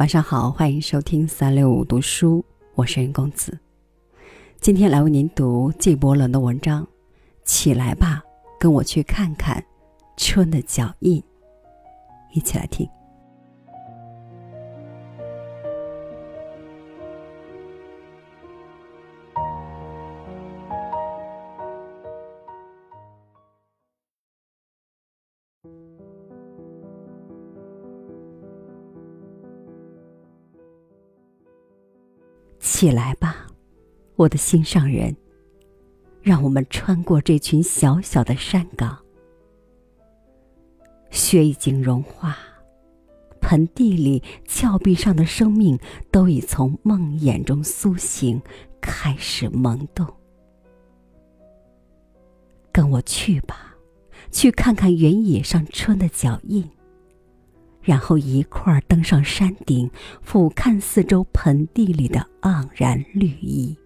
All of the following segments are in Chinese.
晚上好，欢迎收听三六五读书，我是云公子。今天来为您读纪伯伦的文章，起来吧，跟我去看看春的脚印。一起来听。起来吧，我的心上人。让我们穿过这群小小的山岗。雪已经融化，盆地里、峭壁上的生命都已从梦魇中苏醒，开始萌动。跟我去吧，去看看原野上春的脚印。然后一块儿登上山顶，俯瞰四周盆地里的盎然绿意。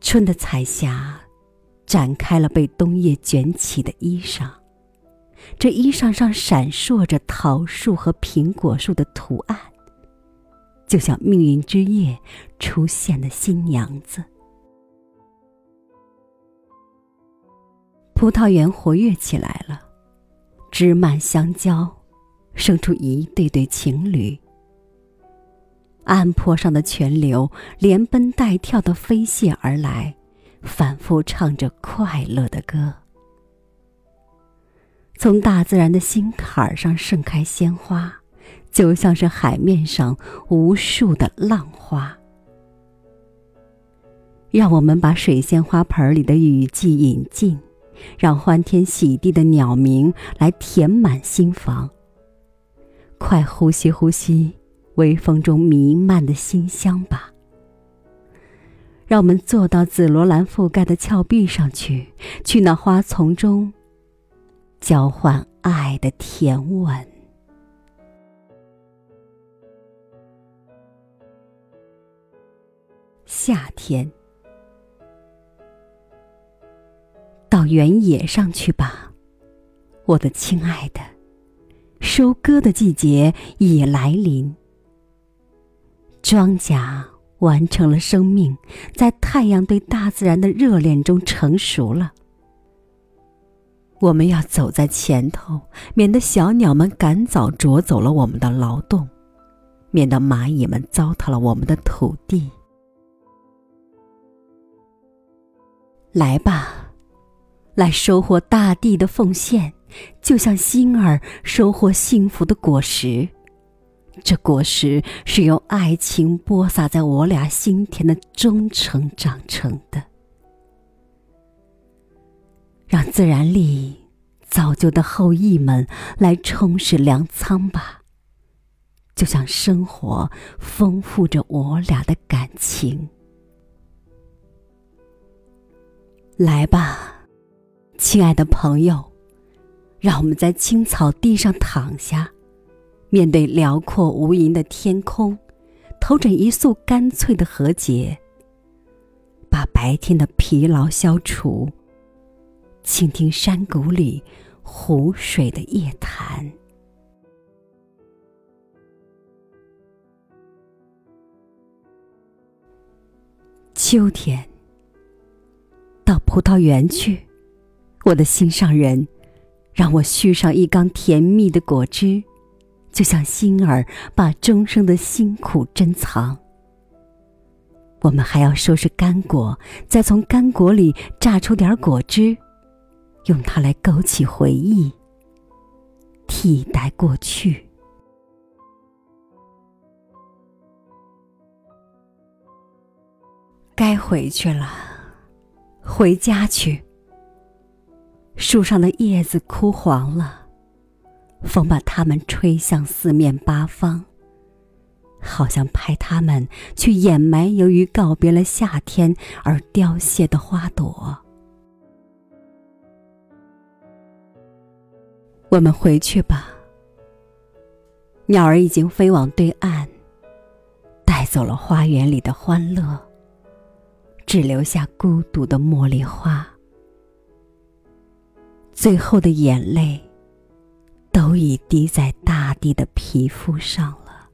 春的彩霞，展开了被冬夜卷起的衣裳，这衣裳上闪烁着桃树和苹果树的图案，就像命运之夜出现的新娘子。葡萄园活跃起来了，枝蔓相交，生出一对对情侣。岸坡上的泉流连奔带跳的飞泻而来，反复唱着快乐的歌。从大自然的心坎儿上盛开鲜花，就像是海面上无数的浪花。让我们把水仙花盆里的雨季引进。让欢天喜地的鸟鸣来填满心房。快呼吸呼吸，微风中弥漫的馨香吧。让我们坐到紫罗兰覆盖的峭壁上去，去那花丛中交换爱的甜吻。夏天。原野上去吧，我的亲爱的，收割的季节已来临。庄稼完成了生命，在太阳对大自然的热恋中成熟了。我们要走在前头，免得小鸟们赶早啄走了我们的劳动，免得蚂蚁们糟蹋了我们的土地。来吧。来收获大地的奉献，就像星儿收获幸福的果实。这果实是用爱情播撒在我俩心田的忠诚长成的。让自然力造就的后裔们来充实粮仓吧，就像生活丰富着我俩的感情。来吧。亲爱的朋友，让我们在青草地上躺下，面对辽阔无垠的天空，投枕一束干脆的和解，把白天的疲劳消除，倾听山谷里湖水的夜谈。秋天，到葡萄园去。我的心上人，让我续上一缸甜蜜的果汁，就像心儿把终生的辛苦珍藏。我们还要收拾干果，再从干果里榨出点果汁，用它来勾起回忆，替代过去。该回去了，回家去。树上的叶子枯黄了，风把它们吹向四面八方，好像派它们去掩埋由于告别了夏天而凋谢的花朵。我们回去吧，鸟儿已经飞往对岸，带走了花园里的欢乐，只留下孤独的茉莉花。最后的眼泪，都已滴在大地的皮肤上了。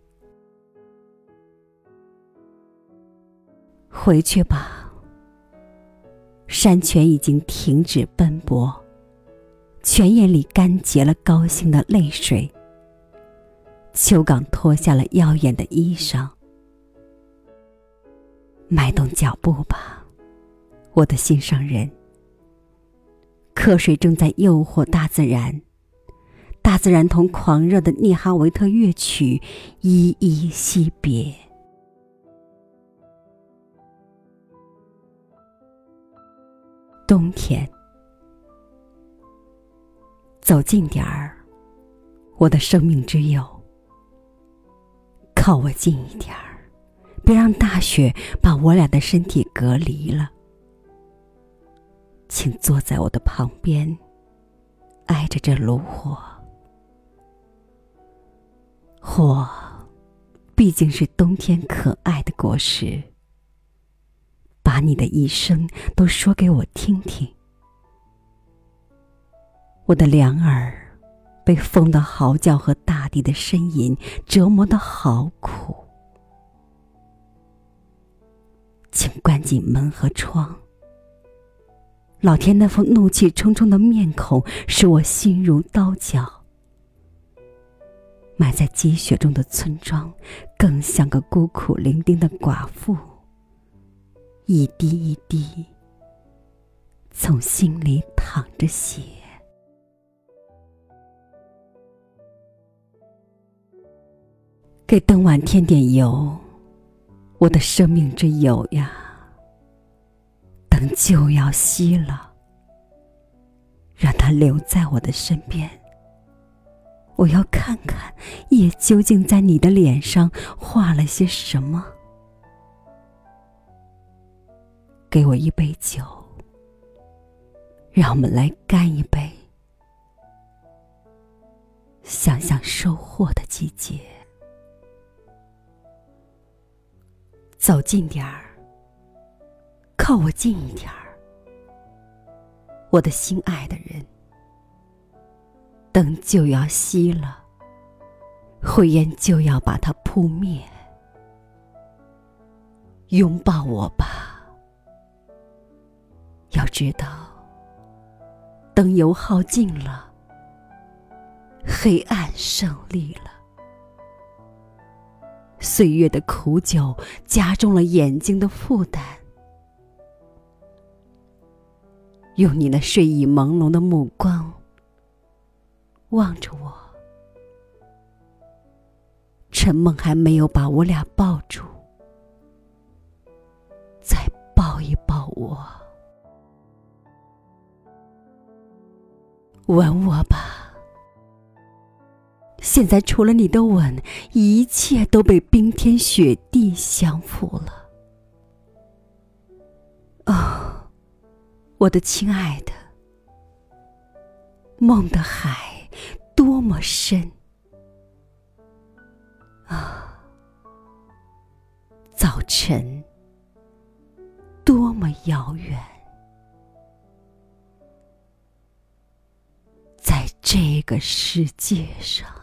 回去吧，山泉已经停止奔波，泉眼里干结了高兴的泪水。秋港脱下了耀眼的衣裳，迈动脚步吧，我的心上人。瞌睡正在诱惑大自然，大自然同狂热的涅哈维特乐曲依依惜别。冬天，走近点儿，我的生命之友，靠我近一点儿，别让大雪把我俩的身体隔离了。请坐在我的旁边，挨着这炉火。火，毕竟是冬天可爱的果实。把你的一生都说给我听听。我的两耳被风的嚎叫和大地的呻吟折磨的好苦，请关紧门和窗。老天那副怒气冲冲的面孔，使我心如刀绞。埋在积雪中的村庄，更像个孤苦伶仃的寡妇。一滴一滴，从心里淌着血。给灯碗添点油，我的生命之油呀！就要熄了，让它留在我的身边。我要看看夜究竟在你的脸上画了些什么。给我一杯酒，让我们来干一杯。想想收获的季节，走近点儿，靠我近一点儿，我的心爱的人。灯就要熄了，灰烟就要把它扑灭。拥抱我吧。要知道，灯油耗尽了，黑暗胜利了。岁月的苦酒加重了眼睛的负担。用你那睡意朦胧的目光望着我，陈梦还没有把我俩抱住，再抱一抱我。吻我吧！现在除了你的吻，一切都被冰天雪地降服了。哦，我的亲爱的，梦的海多么深啊！早晨多么遥远。在这个世界上。